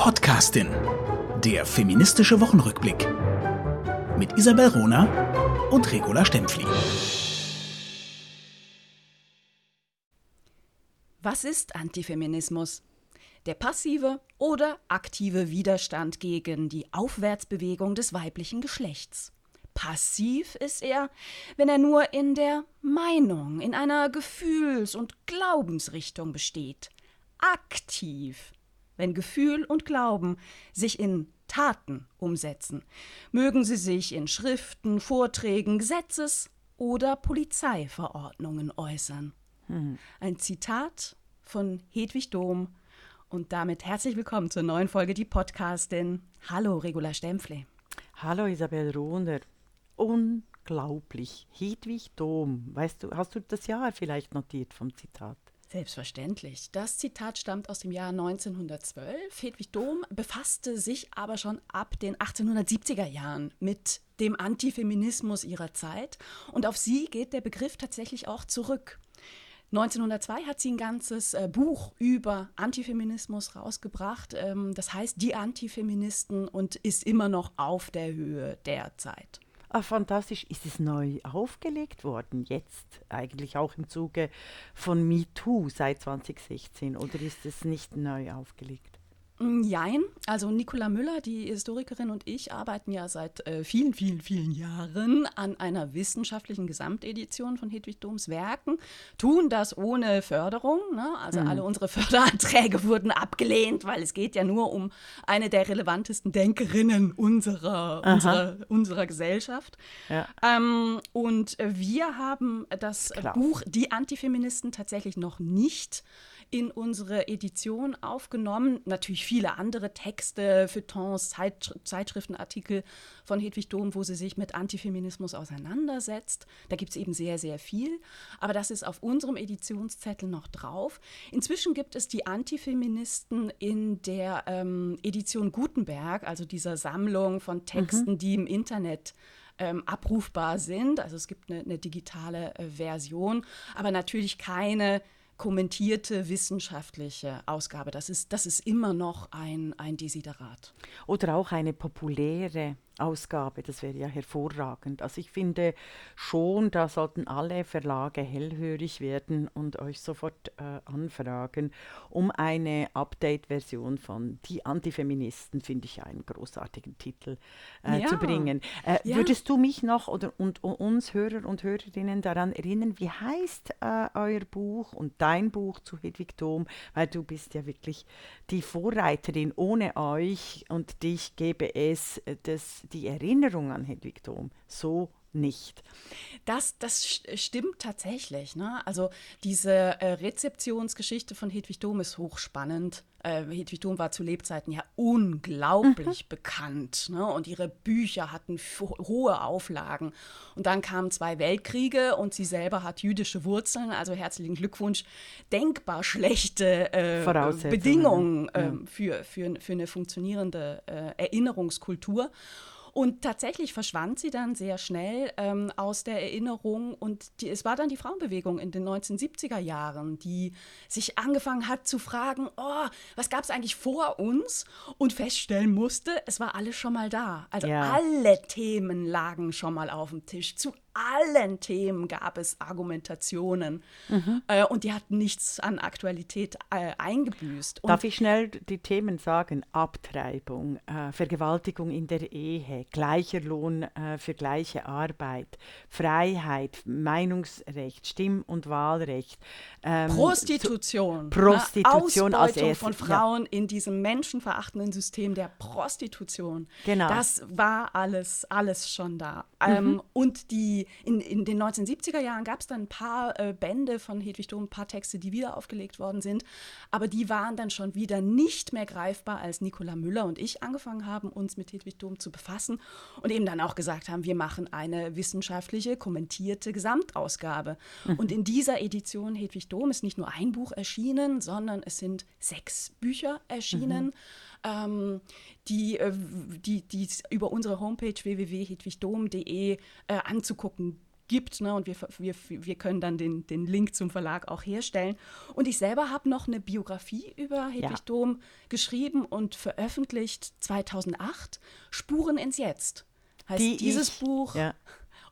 Podcastin. Der feministische Wochenrückblick. Mit Isabel Rona und Regula Stempfli. Was ist Antifeminismus? Der passive oder aktive Widerstand gegen die Aufwärtsbewegung des weiblichen Geschlechts. Passiv ist er, wenn er nur in der Meinung, in einer Gefühls- und Glaubensrichtung besteht. Aktiv, wenn Gefühl und Glauben sich in Taten umsetzen. Mögen sie sich in Schriften, Vorträgen, Gesetzes- oder Polizeiverordnungen äußern. Hm. Ein Zitat von Hedwig Dom und damit herzlich willkommen zur neuen Folge Die Podcastin. Hallo, Regula Stempfle. Hallo, Isabel Rohner unglaublich. Hedwig Dom, weißt du, hast du das Jahr vielleicht notiert vom Zitat? Selbstverständlich. Das Zitat stammt aus dem Jahr 1912. Hedwig Dom befasste sich aber schon ab den 1870er Jahren mit dem Antifeminismus ihrer Zeit und auf sie geht der Begriff tatsächlich auch zurück. 1902 hat sie ein ganzes äh, Buch über Antifeminismus rausgebracht, ähm, das heißt Die Antifeministen und ist immer noch auf der Höhe der Zeit. Ah, fantastisch. Ist es neu aufgelegt worden, jetzt eigentlich auch im Zuge von MeToo seit 2016 oder ist es nicht neu aufgelegt? Mm, jein. Also Nicola Müller, die Historikerin und ich arbeiten ja seit äh, vielen, vielen, vielen Jahren an einer wissenschaftlichen Gesamtedition von Hedwig Doms Werken, tun das ohne Förderung. Ne? Also mhm. alle unsere Förderanträge wurden abgelehnt, weil es geht ja nur um eine der relevantesten Denkerinnen unserer, unserer, unserer Gesellschaft. Ja. Ähm, und wir haben das Klar. Buch Die Antifeministen tatsächlich noch nicht in unsere Edition aufgenommen. Natürlich viele andere Texte, Feuilletons, Zeit, Zeitschriftenartikel von Hedwig Dom, wo sie sich mit Antifeminismus auseinandersetzt. Da gibt es eben sehr, sehr viel. Aber das ist auf unserem Editionszettel noch drauf. Inzwischen gibt es die Antifeministen in der ähm, Edition Gutenberg, also dieser Sammlung von Texten, mhm. die im Internet ähm, abrufbar sind. Also es gibt eine, eine digitale äh, Version, aber natürlich keine kommentierte wissenschaftliche Ausgabe. Das ist, das ist immer noch ein, ein Desiderat. Oder auch eine populäre Ausgabe, das wäre ja hervorragend. Also ich finde schon, da sollten alle Verlage hellhörig werden und euch sofort äh, anfragen, um eine Update-Version von Die Antifeministen, finde ich einen großartigen Titel, äh, ja. zu bringen. Äh, ja. Würdest du mich noch oder und, und, uns Hörer und Hörerinnen daran erinnern, wie heißt äh, euer Buch und dein Buch zu Hedwig Dom, weil du bist ja wirklich die Vorreiterin. Ohne euch und dich gäbe es äh, das die Erinnerung an Hedwig Dom so nicht. Das, das stimmt tatsächlich. Ne? Also diese äh, Rezeptionsgeschichte von Hedwig Dom ist hochspannend. Äh, Hedwig Dom war zu Lebzeiten ja unglaublich mhm. bekannt. Ne? Und ihre Bücher hatten hohe Auflagen. Und dann kamen zwei Weltkriege und sie selber hat jüdische Wurzeln. Also herzlichen Glückwunsch. Denkbar schlechte äh, Bedingungen ja. Ähm, für, für, für eine funktionierende äh, Erinnerungskultur. Und tatsächlich verschwand sie dann sehr schnell ähm, aus der Erinnerung. Und die, es war dann die Frauenbewegung in den 1970er Jahren, die sich angefangen hat zu fragen, oh, was gab es eigentlich vor uns? Und feststellen musste, es war alles schon mal da. Also ja. alle Themen lagen schon mal auf dem Tisch. Zu allen Themen gab es Argumentationen mhm. äh, und die hatten nichts an Aktualität äh, eingebüßt. Und Darf ich schnell die Themen sagen? Abtreibung, äh, Vergewaltigung in der Ehe, gleicher Lohn äh, für gleiche Arbeit, Freiheit, Meinungsrecht, Stimm- und Wahlrecht. Ähm, Prostitution. Prostitution als erstes. von Frauen ja. in diesem menschenverachtenden System der Prostitution. Genau. Das war alles, alles schon da. Mhm. Ähm, und die in, in den 1970er Jahren gab es dann ein paar äh, Bände von Hedwig Dom, ein paar Texte, die wieder aufgelegt worden sind, aber die waren dann schon wieder nicht mehr greifbar, als Nicola Müller und ich angefangen haben, uns mit Hedwig Dom zu befassen und eben dann auch gesagt haben, wir machen eine wissenschaftliche, kommentierte Gesamtausgabe. Mhm. Und in dieser Edition Hedwig Dom ist nicht nur ein Buch erschienen, sondern es sind sechs Bücher erschienen. Mhm ähm, die, äh, die, die über unsere Homepage www.hedwigdom.de äh, anzugucken gibt. Ne? Und wir, wir, wir können dann den, den Link zum Verlag auch herstellen. Und ich selber habe noch eine Biografie über Hedwig ja. Dom geschrieben und veröffentlicht 2008, Spuren ins Jetzt. Heißt Die dieses ich, Buch. Ja.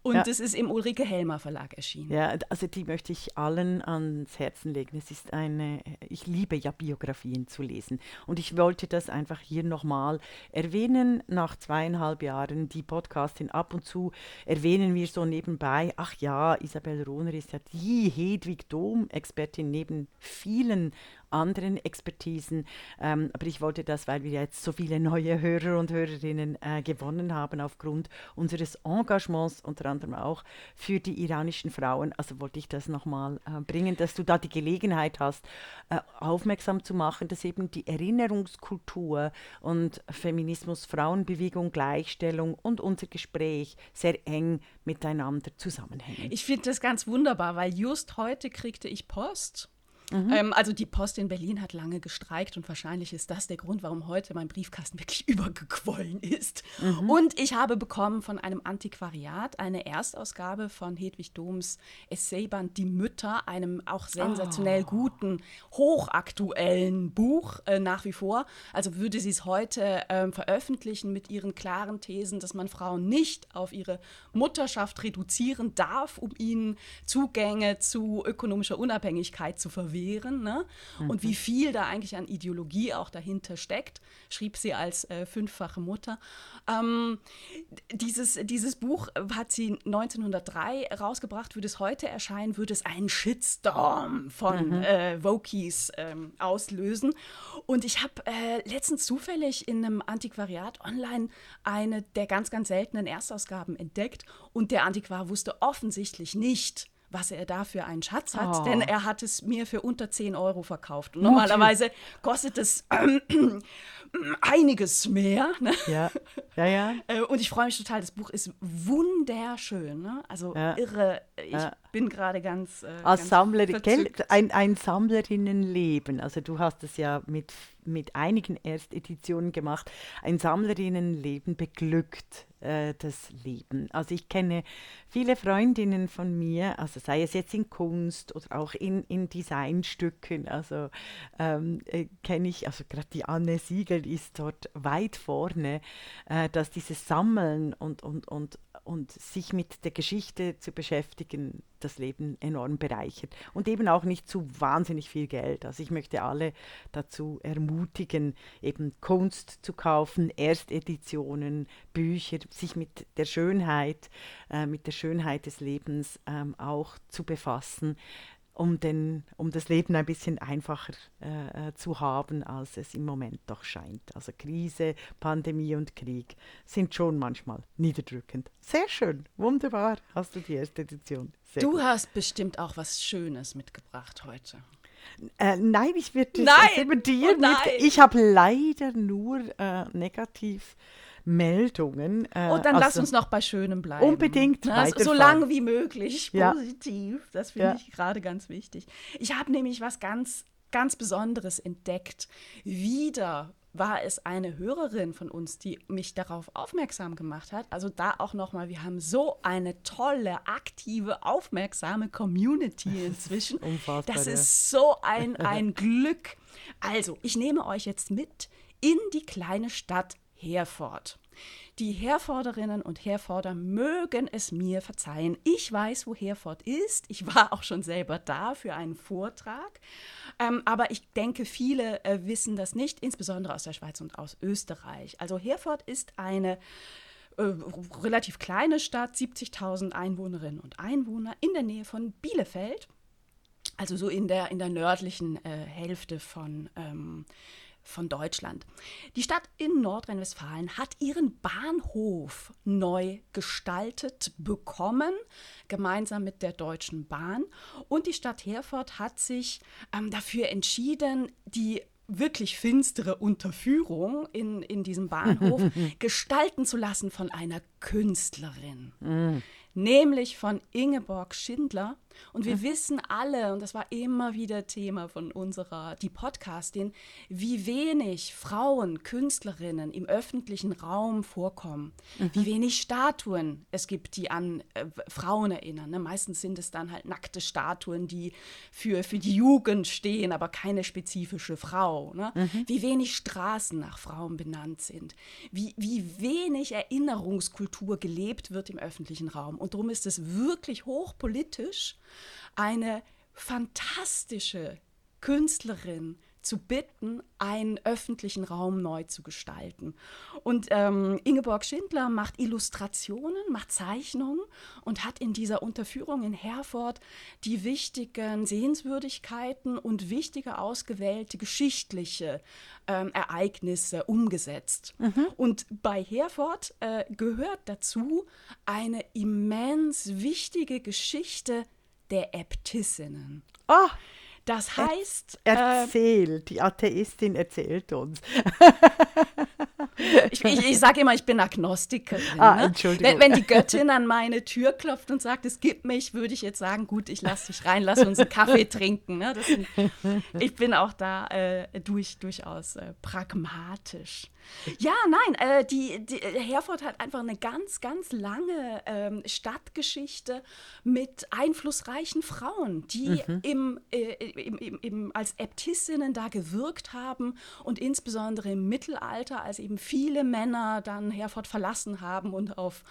Und ja. es ist im Ulrike Helmer Verlag erschienen. Ja, also die möchte ich allen ans Herzen legen. Es ist eine, ich liebe ja Biografien zu lesen. Und ich wollte das einfach hier nochmal erwähnen. Nach zweieinhalb Jahren die Podcastin ab und zu erwähnen wir so nebenbei, ach ja, Isabel Rohner ist ja die Hedwig Dom-Expertin neben vielen anderen Expertisen. Ähm, aber ich wollte das, weil wir jetzt so viele neue Hörer und Hörerinnen äh, gewonnen haben aufgrund unseres Engagements, unter anderem auch für die iranischen Frauen. Also wollte ich das nochmal äh, bringen, dass du da die Gelegenheit hast, äh, aufmerksam zu machen, dass eben die Erinnerungskultur und Feminismus, Frauenbewegung, Gleichstellung und unser Gespräch sehr eng miteinander zusammenhängen. Ich finde das ganz wunderbar, weil just heute kriegte ich Post Mhm. Ähm, also die Post in Berlin hat lange gestreikt und wahrscheinlich ist das der Grund, warum heute mein Briefkasten wirklich übergequollen ist. Mhm. Und ich habe bekommen von einem Antiquariat eine Erstausgabe von Hedwig Doms Essayband Die Mütter, einem auch sensationell oh. guten, hochaktuellen Buch äh, nach wie vor. Also würde sie es heute ähm, veröffentlichen mit ihren klaren Thesen, dass man Frauen nicht auf ihre Mutterschaft reduzieren darf, um ihnen Zugänge zu ökonomischer Unabhängigkeit zu verwehren wären ne? Mhm. und wie viel da eigentlich an Ideologie auch dahinter steckt, schrieb sie als äh, fünffache Mutter. Ähm, dieses, dieses Buch hat sie 1903 rausgebracht, würde es heute erscheinen, würde es einen Shitstorm von mhm. äh, Vokies ähm, auslösen. Und ich habe äh, letztens zufällig in einem Antiquariat online eine der ganz, ganz seltenen Erstausgaben entdeckt und der Antiquar wusste offensichtlich nicht, was er da für einen Schatz hat, oh. denn er hat es mir für unter 10 Euro verkauft. Und normalerweise kostet es äh, einiges mehr. Ne? Ja, ja, ja. Äh, und ich freue mich total, das Buch ist wunderschön. Ne? Also ja. irre. Ich ja. Bin gerade ganz. Äh, Als Sammlerin, ein, ein Sammlerinnenleben. Also du hast es ja mit, mit einigen Ersteditionen gemacht. Ein Sammlerinnenleben beglückt äh, das Leben. Also ich kenne viele Freundinnen von mir, also sei es jetzt in Kunst oder auch in, in Designstücken, also ähm, äh, kenne ich, also gerade die Anne Siegel ist dort weit vorne, äh, dass dieses Sammeln und, und, und und sich mit der Geschichte zu beschäftigen, das Leben enorm bereichert. Und eben auch nicht zu wahnsinnig viel Geld. Also ich möchte alle dazu ermutigen, eben Kunst zu kaufen, Ersteditionen, Bücher, sich mit der Schönheit, äh, mit der Schönheit des Lebens ähm, auch zu befassen um, den, um das Leben ein bisschen einfacher äh, äh, zu haben, als es im Moment doch scheint. Also Krise, Pandemie und Krieg sind schon manchmal niederdrückend. Sehr schön, wunderbar, hast du die erste Edition. Sehr du gut. hast bestimmt auch was Schönes mitgebracht heute. Äh, nein, ich mit dir. Oh, mit, ich habe leider nur äh, negativ Meldungen. Äh, Und dann lass uns noch bei Schönem bleiben. Unbedingt. Na, so, lange wie möglich positiv. Ja. Das finde ja. ich gerade ganz wichtig. Ich habe nämlich was ganz, ganz Besonderes entdeckt. Wieder war es eine Hörerin von uns, die mich darauf aufmerksam gemacht hat. Also da auch nochmal, wir haben so eine tolle, aktive, aufmerksame Community inzwischen. Unfassbar, das ist so ein, ein Glück. Also, ich nehme euch jetzt mit in die kleine Stadt Herford. Die Herforderinnen und Herforder mögen es mir verzeihen. Ich weiß, wo Herford ist. Ich war auch schon selber da für einen Vortrag. Ähm, aber ich denke, viele äh, wissen das nicht, insbesondere aus der Schweiz und aus Österreich. Also Herford ist eine äh, relativ kleine Stadt, 70.000 Einwohnerinnen und Einwohner in der Nähe von Bielefeld. Also so in der, in der nördlichen äh, Hälfte von ähm, von Deutschland. Die Stadt in Nordrhein-Westfalen hat ihren Bahnhof neu gestaltet bekommen, gemeinsam mit der Deutschen Bahn. Und die Stadt Herford hat sich ähm, dafür entschieden, die wirklich finstere Unterführung in, in diesem Bahnhof gestalten zu lassen von einer Künstlerin, nämlich von Ingeborg Schindler. Und wir wissen alle, und das war immer wieder Thema von unserer, die Podcastin, wie wenig Frauen, Künstlerinnen im öffentlichen Raum vorkommen. Wie wenig Statuen es gibt, die an äh, Frauen erinnern. Ne? Meistens sind es dann halt nackte Statuen, die für, für die Jugend stehen, aber keine spezifische Frau. Ne? Wie wenig Straßen nach Frauen benannt sind. Wie, wie wenig Erinnerungskultur gelebt wird im öffentlichen Raum. Und darum ist es wirklich hochpolitisch, eine fantastische Künstlerin zu bitten, einen öffentlichen Raum neu zu gestalten. Und ähm, Ingeborg Schindler macht Illustrationen, macht Zeichnungen und hat in dieser Unterführung in Herford die wichtigen Sehenswürdigkeiten und wichtige ausgewählte geschichtliche ähm, Ereignisse umgesetzt. Und bei Herford äh, gehört dazu eine immens wichtige Geschichte der Äbtissinnen. Ah, Das heißt, äh, erzähl, die Atheistin erzählt uns. ich, ich, ich sage immer, ich bin Agnostikerin. Ah, ne? Entschuldigung. Wenn, wenn die Göttin an meine Tür klopft und sagt, es gibt mich, würde ich jetzt sagen, gut, ich lasse dich rein, lass uns einen Kaffee trinken. Ne? Sind, ich bin auch da äh, durch, durchaus äh, pragmatisch. Ja, nein, äh, die, die, Herford hat einfach eine ganz, ganz lange ähm, Stadtgeschichte mit einflussreichen Frauen, die im, äh, im, im, im, als Äbtissinnen da gewirkt haben und insbesondere im Mittelalter, als eben viele Männer dann Herford verlassen haben und auf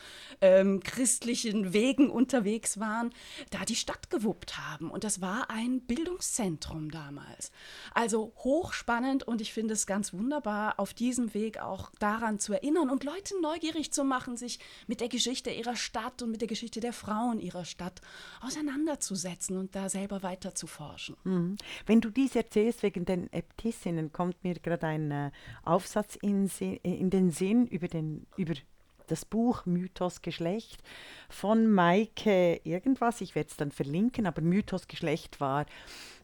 ähm, christlichen Wegen unterwegs waren, da die Stadt gewuppt haben. Und das war ein Bildungszentrum damals. Also hochspannend und ich finde es ganz wunderbar, auf diesem Weg auch daran zu erinnern und Leute neugierig zu machen, sich mit der Geschichte ihrer Stadt und mit der Geschichte der Frauen ihrer Stadt auseinanderzusetzen und da selber weiter zu forschen. Mhm. Wenn du dies erzählst wegen den Äbtissinnen, kommt mir gerade ein äh, Aufsatz in, äh, in den Sinn über, den, über das Buch Mythos Geschlecht von Maike irgendwas. Ich werde es dann verlinken, aber Mythos Geschlecht war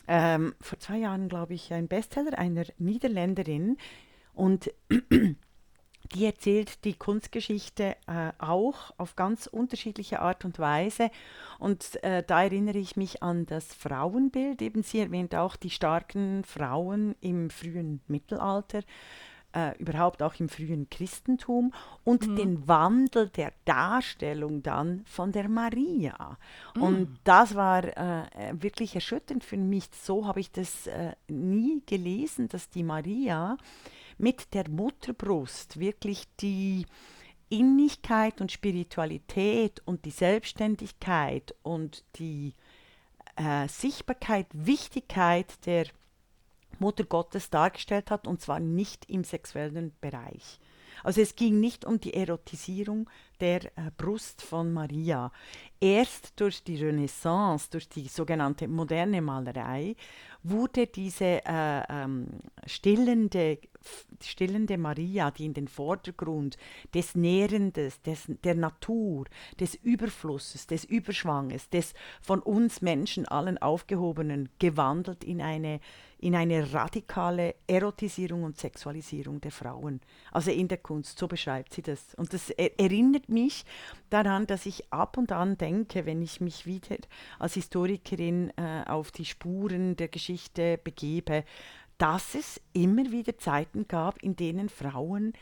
ähm, vor zwei Jahren, glaube ich, ein Bestseller einer Niederländerin. Und die erzählt die Kunstgeschichte äh, auch auf ganz unterschiedliche Art und Weise. Und äh, da erinnere ich mich an das Frauenbild. Eben sie erwähnt auch die starken Frauen im frühen Mittelalter, äh, überhaupt auch im frühen Christentum und den Wandel der Darstellung dann von der Maria. Und das war äh, äh, wirklich erschütternd für mich. So habe ich das äh, nie gelesen, dass die Maria mit der Mutterbrust wirklich die Innigkeit und Spiritualität und die Selbstständigkeit und die äh, Sichtbarkeit, Wichtigkeit der Mutter Gottes dargestellt hat, und zwar nicht im sexuellen Bereich. Also es ging nicht um die Erotisierung der äh, Brust von Maria. Erst durch die Renaissance, durch die sogenannte moderne Malerei, wurde diese äh, ähm, stillende, stillende Maria, die in den Vordergrund des Nährendes, des, der Natur, des Überflusses, des Überschwanges, des von uns Menschen allen aufgehobenen, gewandelt in eine, in eine radikale Erotisierung und Sexualisierung der Frauen. Also in der Kunst, so beschreibt sie das. Und das er erinnert mich daran, dass ich ab und an denke, wenn ich mich wieder als Historikerin äh, auf die Spuren der Geschichte begebe, dass es immer wieder Zeiten gab, in denen Frauen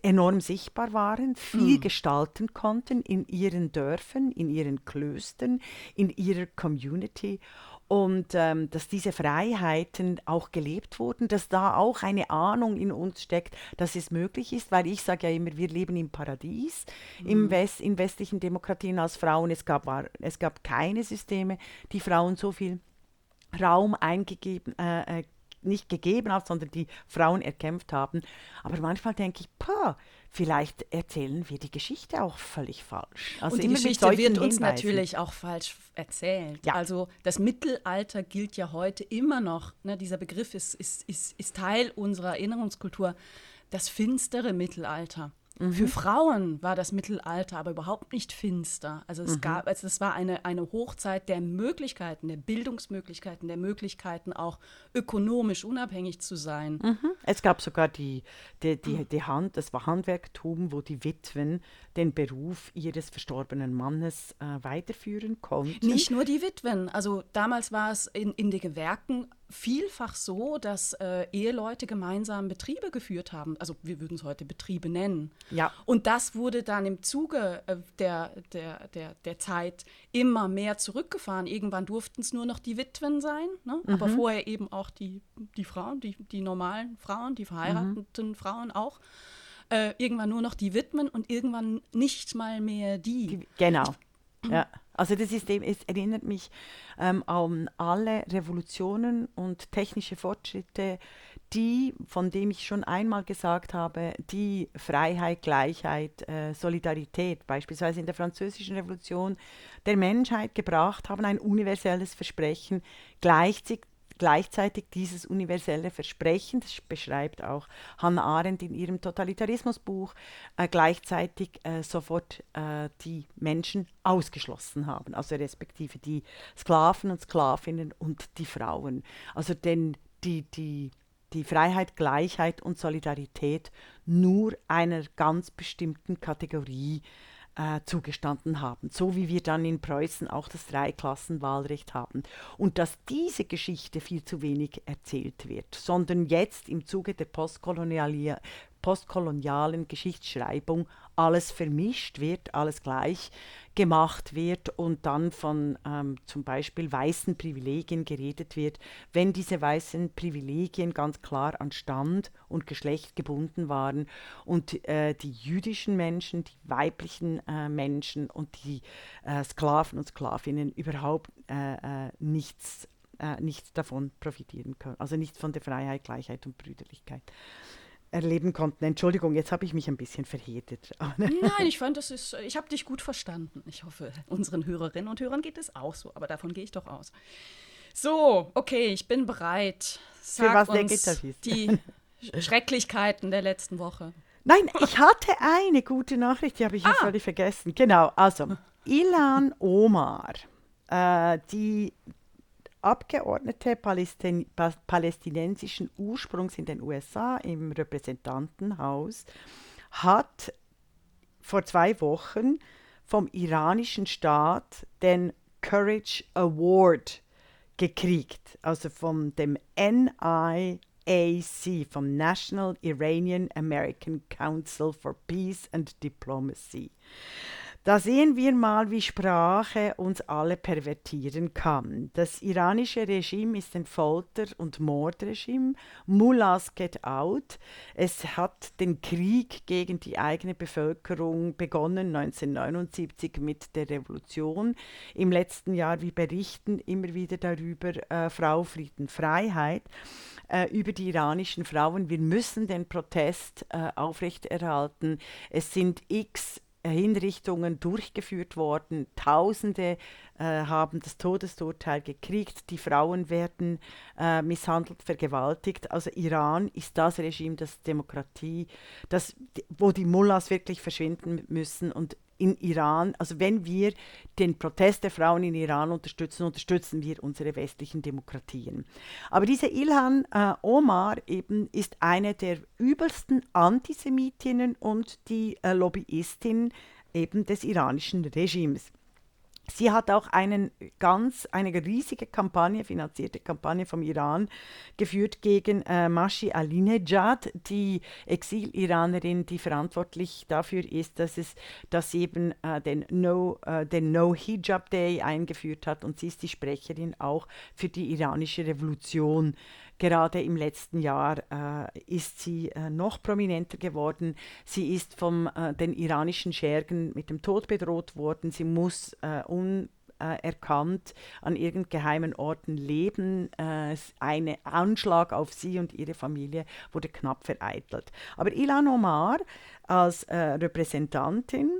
enorm sichtbar waren, viel gestalten konnten in ihren Dörfern, in ihren Klöstern, in ihrer Community und ähm, dass diese Freiheiten auch gelebt wurden, dass da auch eine Ahnung in uns steckt, dass es möglich ist, weil ich sage ja immer, wir leben im Paradies, im West, in westlichen Demokratien als Frauen. Es gab, war, es gab keine Systeme, die Frauen so viel Raum eingegeben, äh, äh, nicht gegeben haben, sondern die Frauen erkämpft haben. Aber manchmal denke ich, pah, vielleicht erzählen wir die Geschichte auch völlig falsch. Also und die Geschichte wird uns Hinweisen. natürlich auch falsch erzählt. Ja. Also das Mittelalter gilt ja heute immer noch. Ne, dieser Begriff ist, ist, ist, ist Teil unserer Erinnerungskultur. Das finstere Mittelalter. Mhm. Für Frauen war das Mittelalter aber überhaupt nicht finster. Also es mhm. gab, also es war eine, eine Hochzeit der Möglichkeiten, der Bildungsmöglichkeiten, der Möglichkeiten auch ökonomisch unabhängig zu sein. Mhm. Es gab sogar die, die, die, die Hand, das war Handwerktum, wo die Witwen den Beruf ihres verstorbenen Mannes äh, weiterführen konnten. Nicht nur die Witwen. Also damals war es in, in den Gewerken vielfach so, dass äh, Eheleute gemeinsam Betriebe geführt haben. Also wir würden es heute Betriebe nennen. Ja. Und das wurde dann im Zuge äh, der, der, der, der Zeit immer mehr zurückgefahren. Irgendwann durften es nur noch die Witwen sein, ne? mhm. aber vorher eben auch die, die Frauen, die, die normalen Frauen, die verheirateten mhm. Frauen auch. Äh, irgendwann nur noch die Witwen und irgendwann nicht mal mehr die. die genau. Ja. Also das ist erinnert mich ähm, an alle Revolutionen und technische Fortschritte, die, von dem ich schon einmal gesagt habe, die Freiheit, Gleichheit, äh, Solidarität beispielsweise in der Französischen Revolution der Menschheit gebracht haben, ein universelles Versprechen, gleichzeitig gleichzeitig dieses universelle Versprechen, das beschreibt auch Hannah Arendt in ihrem Totalitarismusbuch, äh, gleichzeitig äh, sofort äh, die Menschen ausgeschlossen haben, also respektive die Sklaven und Sklavinnen und die Frauen. Also denn die, die, die Freiheit, Gleichheit und Solidarität nur einer ganz bestimmten Kategorie äh, zugestanden haben, so wie wir dann in Preußen auch das Dreiklassenwahlrecht haben. Und dass diese Geschichte viel zu wenig erzählt wird, sondern jetzt im Zuge der postkolonialen postkolonialen Geschichtsschreibung alles vermischt wird, alles gleich gemacht wird und dann von ähm, zum Beispiel weißen Privilegien geredet wird, wenn diese weißen Privilegien ganz klar an Stand und Geschlecht gebunden waren und äh, die jüdischen Menschen, die weiblichen äh, Menschen und die äh, Sklaven und Sklavinnen überhaupt äh, äh, nichts, äh, nichts davon profitieren können, also nicht von der Freiheit, Gleichheit und Brüderlichkeit erleben konnten. Entschuldigung, jetzt habe ich mich ein bisschen verhedet. Nein, ich fand, das ist, ich habe dich gut verstanden. Ich hoffe, unseren Hörerinnen und Hörern geht es auch so, aber davon gehe ich doch aus. So, okay, ich bin bereit. Sag Für was uns die Schrecklichkeiten der letzten Woche. Nein, ich hatte eine gute Nachricht, die habe ich ah. völlig vergessen. Genau, also Ilan Omar, äh, die Abgeordnete Palästin palästinensischen Ursprungs in den USA im Repräsentantenhaus hat vor zwei Wochen vom iranischen Staat den Courage Award gekriegt, also von dem NIAC, vom National Iranian American Council for Peace and Diplomacy. Da sehen wir mal, wie Sprache uns alle pervertieren kann. Das iranische Regime ist ein Folter- und Mordregime. Mullahs get out. Es hat den Krieg gegen die eigene Bevölkerung begonnen 1979 mit der Revolution. Im letzten Jahr, wir berichten immer wieder darüber, äh, Frau, Frieden, Freiheit äh, über die iranischen Frauen. Wir müssen den Protest äh, aufrechterhalten. Es sind x Hinrichtungen durchgeführt worden. Tausende äh, haben das Todesurteil gekriegt. Die Frauen werden äh, misshandelt, vergewaltigt. Also Iran ist das Regime, das Demokratie, das, wo die Mullahs wirklich verschwinden müssen und in Iran, also wenn wir den Protest der Frauen in Iran unterstützen, unterstützen wir unsere westlichen Demokratien. Aber diese Ilhan äh, Omar eben ist eine der übelsten Antisemitinnen und die äh, Lobbyistin eben des iranischen Regimes. Sie hat auch einen ganz, eine riesige Kampagne, finanzierte Kampagne vom Iran geführt gegen äh, Mashi Alinejad, die Exil-Iranerin, die verantwortlich dafür ist, dass es dass sie eben äh, den, no, äh, No Hijab Day eingeführt hat. Und sie ist die Sprecherin auch für die iranische Revolution Gerade im letzten Jahr äh, ist sie äh, noch prominenter geworden. Sie ist von äh, den iranischen Schergen mit dem Tod bedroht worden. Sie muss äh, unerkannt an irgendgeheimen Orten leben. Äh, ein Anschlag auf sie und ihre Familie wurde knapp vereitelt. Aber Ilan Omar als äh, Repräsentantin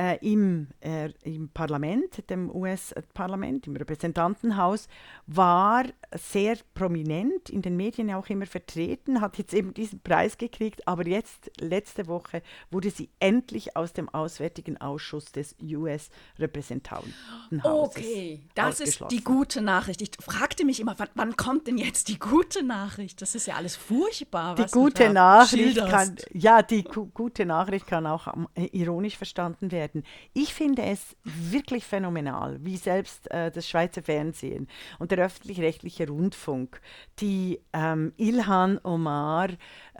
äh, im, äh, im Parlament, dem US-Parlament, im Repräsentantenhaus, war sehr prominent, in den Medien auch immer vertreten, hat jetzt eben diesen Preis gekriegt, aber jetzt, letzte Woche, wurde sie endlich aus dem Auswärtigen Ausschuss des US-Repräsentantenhauses. Okay, das ist die gute Nachricht. Ich fragte mich immer, wann, wann, kommt denn jetzt die gute Nachricht? Das ist ja alles furchtbar. Die gute Nachricht kann, ja, die gute Nachricht kann auch äh, ironisch verstanden werden. Ich finde es wirklich phänomenal, wie selbst äh, das Schweizer Fernsehen und der öffentlich-rechtliche Rundfunk die ähm, Ilhan Omar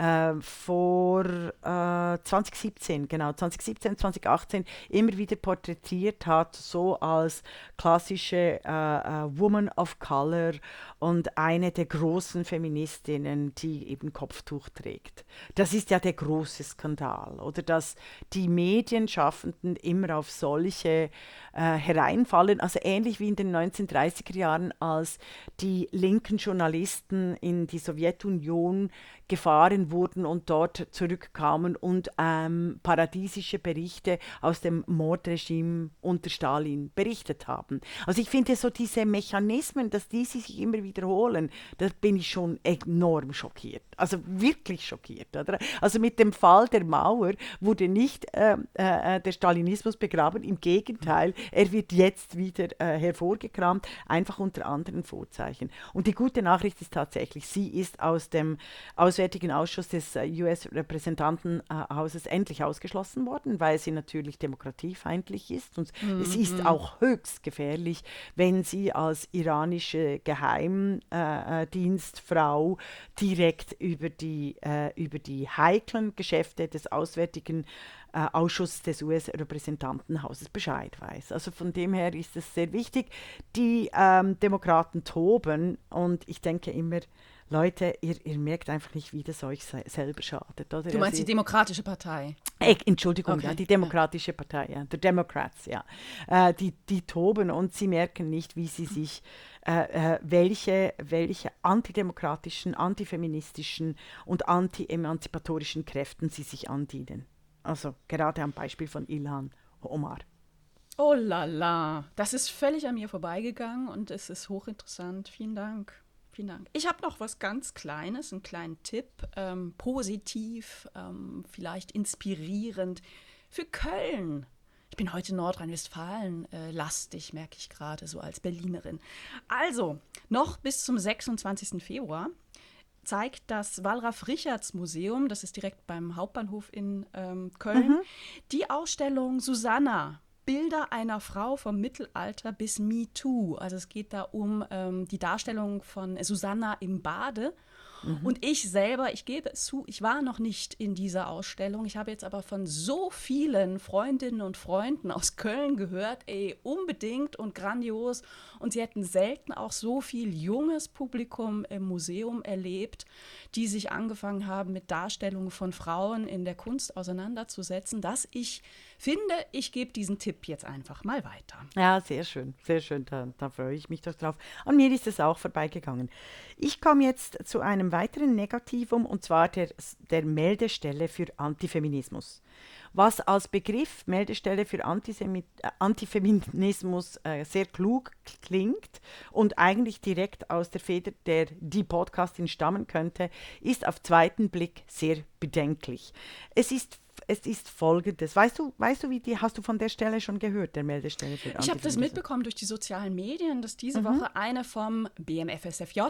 äh, vor äh, 2017, genau, 2017, 2018 immer wieder porträtiert hat, so als klassische äh, äh, Woman of Color und eine der großen Feministinnen, die eben Kopftuch trägt. Das ist ja der große Skandal, oder dass die Medienschaffenden immer auf solche äh, hereinfallen, also ähnlich wie in den 1930er Jahren, als die linken Journalisten in die Sowjetunion gefahren wurden und dort zurückkamen und ähm, paradiesische Berichte aus dem Mordregime unter Stalin berichtet haben. Also ich finde so diese Mechanismen, dass die sich immer wiederholen, da bin ich schon enorm schockiert. Also wirklich schockiert. Oder? Also mit dem Fall der Mauer wurde nicht äh, äh, der Stalinismus begraben, im Gegenteil, er wird jetzt wieder äh, hervorgekramt, einfach unter anderen Vorzeichen. Und die gute Nachricht ist tatsächlich, sie ist aus dem aus Auswärtigen Ausschuss des äh, US-Repräsentantenhauses endlich ausgeschlossen worden, weil sie natürlich demokratiefeindlich ist. Und mhm. es ist auch höchst gefährlich, wenn sie als iranische Geheimdienstfrau direkt über die, äh, über die heiklen Geschäfte des Auswärtigen äh, Ausschuss des US-Repräsentantenhauses Bescheid weiß. Also von dem her ist es sehr wichtig. Die ähm, Demokraten toben und ich denke immer, Leute, ihr, ihr merkt einfach nicht, wie das euch se selber schadet. Oder? Du meinst also, die Demokratische Partei? Äh, Entschuldigung, okay. ja, die Demokratische ja. Partei, ja, die Democrats, ja. Äh, die, die toben und sie merken nicht, wie sie sich, äh, äh welche, welche antidemokratischen, antifeministischen und anti-emanzipatorischen Kräften sie sich andienen. Also gerade am Beispiel von Ilhan Omar. Oh la la, das ist völlig an mir vorbeigegangen und es ist hochinteressant. Vielen Dank. Vielen Dank. Ich habe noch was ganz Kleines, einen kleinen Tipp, ähm, positiv, ähm, vielleicht inspirierend für Köln. Ich bin heute Nordrhein-Westfalen äh, lastig, merke ich gerade, so als Berlinerin. Also, noch bis zum 26. Februar zeigt das Wallraf-Richards-Museum, das ist direkt beim Hauptbahnhof in ähm, Köln, mhm. die Ausstellung Susanna Bilder einer Frau vom Mittelalter bis MeToo. Also es geht da um ähm, die Darstellung von Susanna im Bade. Mhm. Und ich selber, ich gebe es zu, ich war noch nicht in dieser Ausstellung. Ich habe jetzt aber von so vielen Freundinnen und Freunden aus Köln gehört, ey, unbedingt und grandios. Und sie hätten selten auch so viel junges Publikum im Museum erlebt, die sich angefangen haben, mit Darstellungen von Frauen in der Kunst auseinanderzusetzen, dass ich finde, ich gebe diesen Tipp jetzt einfach mal weiter. Ja, sehr schön, sehr schön. Da, da freue ich mich doch drauf. An mir ist es auch vorbeigegangen. Ich komme jetzt zu einem weiteren Negativum und zwar der, der Meldestelle für Antifeminismus was als Begriff Meldestelle für Antisemit äh, Antifeminismus äh, sehr klug klingt und eigentlich direkt aus der Feder der die Podcastin stammen könnte, ist auf zweiten Blick sehr bedenklich. Es ist es ist folgendes. Weißt du, weißt du, wie die, hast du von der Stelle schon gehört, der Meldestelle für Ich habe das mitbekommen durch die sozialen Medien, dass diese mhm. Woche eine vom BMFSFJ.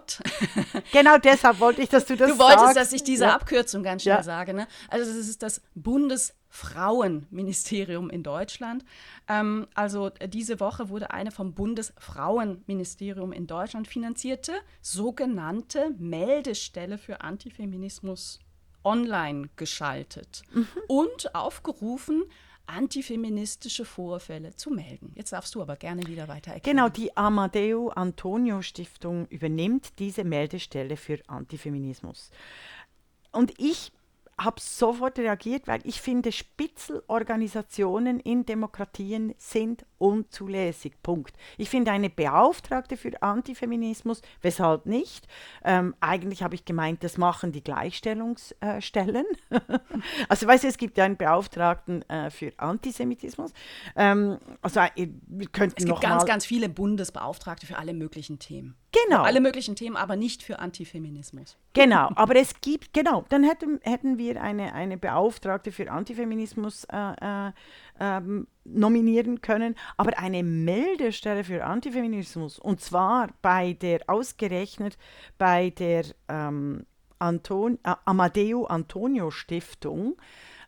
genau deshalb wollte ich, dass du das Du wolltest, sagst. dass ich diese ja. Abkürzung ganz schnell ja. sage. Ne? Also, das ist das Bundesfrauenministerium in Deutschland. Ähm, also, diese Woche wurde eine vom Bundesfrauenministerium in Deutschland finanzierte sogenannte Meldestelle für Antifeminismus online geschaltet mhm. und aufgerufen, antifeministische Vorfälle zu melden. Jetzt darfst du aber gerne wieder weiter erklären. Genau, die Amadeo Antonio Stiftung übernimmt diese Meldestelle für Antifeminismus. Und ich habe sofort reagiert, weil ich finde, Spitzelorganisationen in Demokratien sind unzulässig. Punkt. Ich finde eine Beauftragte für Antifeminismus, weshalb nicht? Ähm, eigentlich habe ich gemeint, das machen die Gleichstellungsstellen. Äh, also weißt du, es gibt ja einen Beauftragten äh, für Antisemitismus. Ähm, also äh, wir könnten es gibt ganz, ganz viele Bundesbeauftragte für alle möglichen Themen. Genau. Für alle möglichen Themen, aber nicht für Antifeminismus. Genau, aber es gibt, genau, dann hätten, hätten wir eine, eine Beauftragte für Antifeminismus äh, äh, ähm, nominieren können, aber eine Meldestelle für Antifeminismus und zwar bei der, ausgerechnet bei der ähm, Anton, äh, Amadeo Antonio Stiftung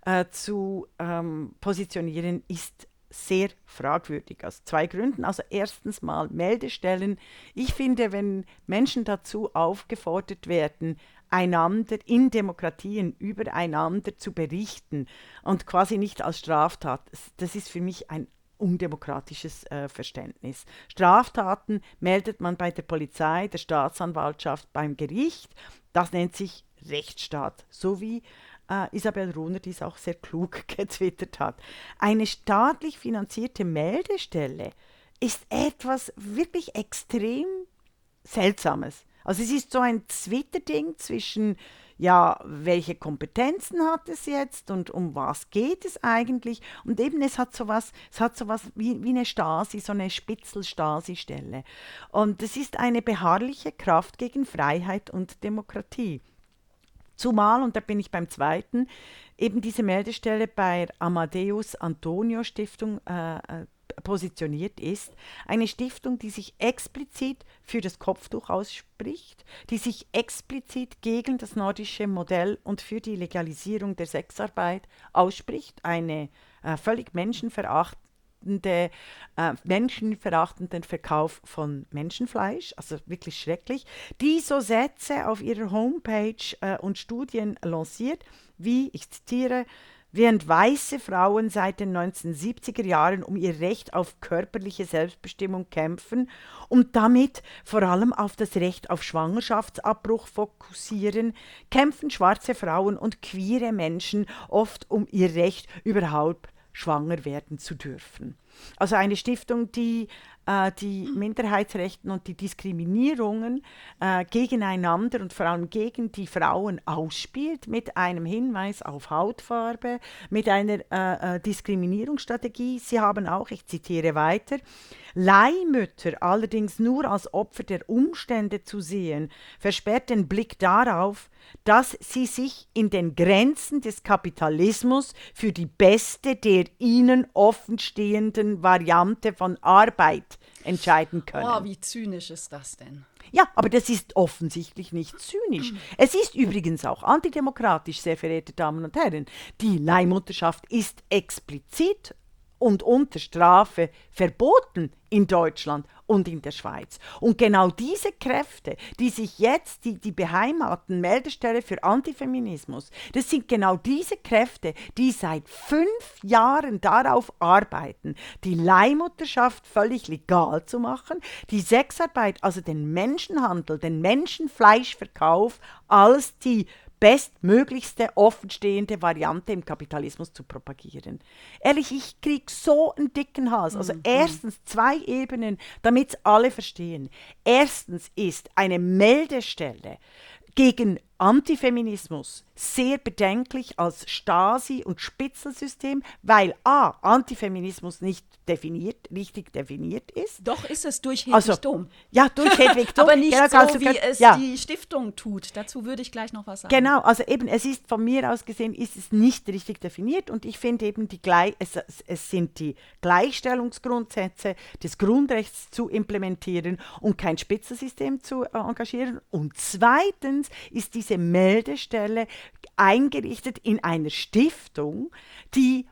äh, zu ähm, positionieren, ist sehr fragwürdig. Aus zwei Gründen. Also erstens mal Meldestellen. Ich finde, wenn Menschen dazu aufgefordert werden, einander in Demokratien übereinander zu berichten und quasi nicht als Straftat, das ist für mich ein undemokratisches äh, Verständnis. Straftaten meldet man bei der Polizei, der Staatsanwaltschaft, beim Gericht. Das nennt sich Rechtsstaat, so wie äh, Isabel Runer dies auch sehr klug getwittert hat. Eine staatlich finanzierte Meldestelle ist etwas wirklich extrem Seltsames. Also es ist so ein Twitter-Ding zwischen, ja, welche Kompetenzen hat es jetzt und um was geht es eigentlich? Und eben es hat sowas, es hat sowas wie, wie eine Stasi, so eine Spitzel-Stasi-Stelle. Und es ist eine beharrliche Kraft gegen Freiheit und Demokratie. Zumal, und da bin ich beim zweiten, eben diese Meldestelle bei Amadeus Antonio Stiftung äh, äh, positioniert ist. Eine Stiftung, die sich explizit für das Kopftuch ausspricht, die sich explizit gegen das nordische Modell und für die Legalisierung der Sexarbeit ausspricht. Eine äh, völlig menschenverachtende verachtende, äh, menschenverachtenden Verkauf von Menschenfleisch, also wirklich schrecklich, die so Sätze auf ihrer Homepage äh, und Studien lanciert, wie, ich zitiere, Während weiße Frauen seit den 1970er Jahren um ihr Recht auf körperliche Selbstbestimmung kämpfen und damit vor allem auf das Recht auf Schwangerschaftsabbruch fokussieren, kämpfen schwarze Frauen und queere Menschen oft um ihr Recht überhaupt schwanger werden zu dürfen. Also eine Stiftung, die äh, die Minderheitsrechten und die Diskriminierungen äh, gegeneinander und vor allem gegen die Frauen ausspielt, mit einem Hinweis auf Hautfarbe, mit einer äh, äh Diskriminierungsstrategie. Sie haben auch, ich zitiere weiter, Leihmütter allerdings nur als Opfer der Umstände zu sehen, versperrt den Blick darauf, dass sie sich in den Grenzen des Kapitalismus für die beste der ihnen offenstehenden Variante von Arbeit entscheiden können. Oh, wie zynisch ist das denn? Ja, aber das ist offensichtlich nicht zynisch. Es ist übrigens auch antidemokratisch, sehr verehrte Damen und Herren. Die Leihmutterschaft ist explizit und unter Strafe verboten in Deutschland und in der Schweiz. Und genau diese Kräfte, die sich jetzt, die, die beheimaten Meldestelle für Antifeminismus, das sind genau diese Kräfte, die seit fünf Jahren darauf arbeiten, die Leihmutterschaft völlig legal zu machen, die Sexarbeit, also den Menschenhandel, den Menschenfleischverkauf als die bestmöglichste offenstehende Variante im Kapitalismus zu propagieren. Ehrlich, ich kriege so einen dicken Hals. Also mhm. erstens zwei Ebenen, damit alle verstehen. Erstens ist eine Meldestelle gegen Antifeminismus sehr bedenklich als Stasi- und Spitzelsystem, weil a. Antifeminismus nicht definiert, richtig definiert ist. Doch ist es durch Hedwig also, Dom. Ja, durch Hedwig Dom. Aber nicht genau, so, wie es ja. die Stiftung tut. Dazu würde ich gleich noch was sagen. Genau, also eben, es ist von mir aus gesehen, ist es nicht richtig definiert und ich finde eben, die es, es sind die Gleichstellungsgrundsätze des Grundrechts zu implementieren und kein Spitzelsystem zu äh, engagieren. Und zweitens ist diese Meldestelle eingerichtet in einer Stiftung, die,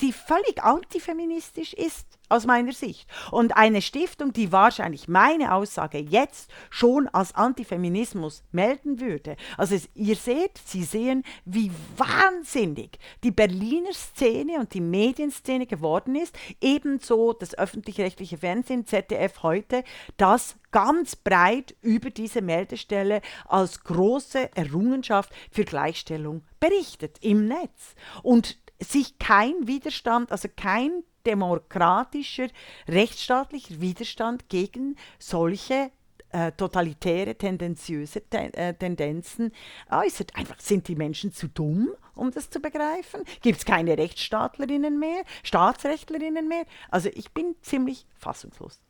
die völlig antifeministisch ist. Aus meiner Sicht. Und eine Stiftung, die wahrscheinlich meine Aussage jetzt schon als Antifeminismus melden würde. Also es, ihr seht, Sie sehen, wie wahnsinnig die Berliner Szene und die Medienszene geworden ist. Ebenso das öffentlich-rechtliche Fernsehen, ZDF heute, das ganz breit über diese Meldestelle als große Errungenschaft für Gleichstellung berichtet im Netz. Und sich kein Widerstand, also kein demokratischer, rechtsstaatlicher Widerstand gegen solche äh, totalitäre, tendenziöse Ten äh, Tendenzen äußert. Einfach sind die Menschen zu dumm, um das zu begreifen? Gibt es keine Rechtsstaatlerinnen mehr, Staatsrechtlerinnen mehr? Also ich bin ziemlich fassungslos.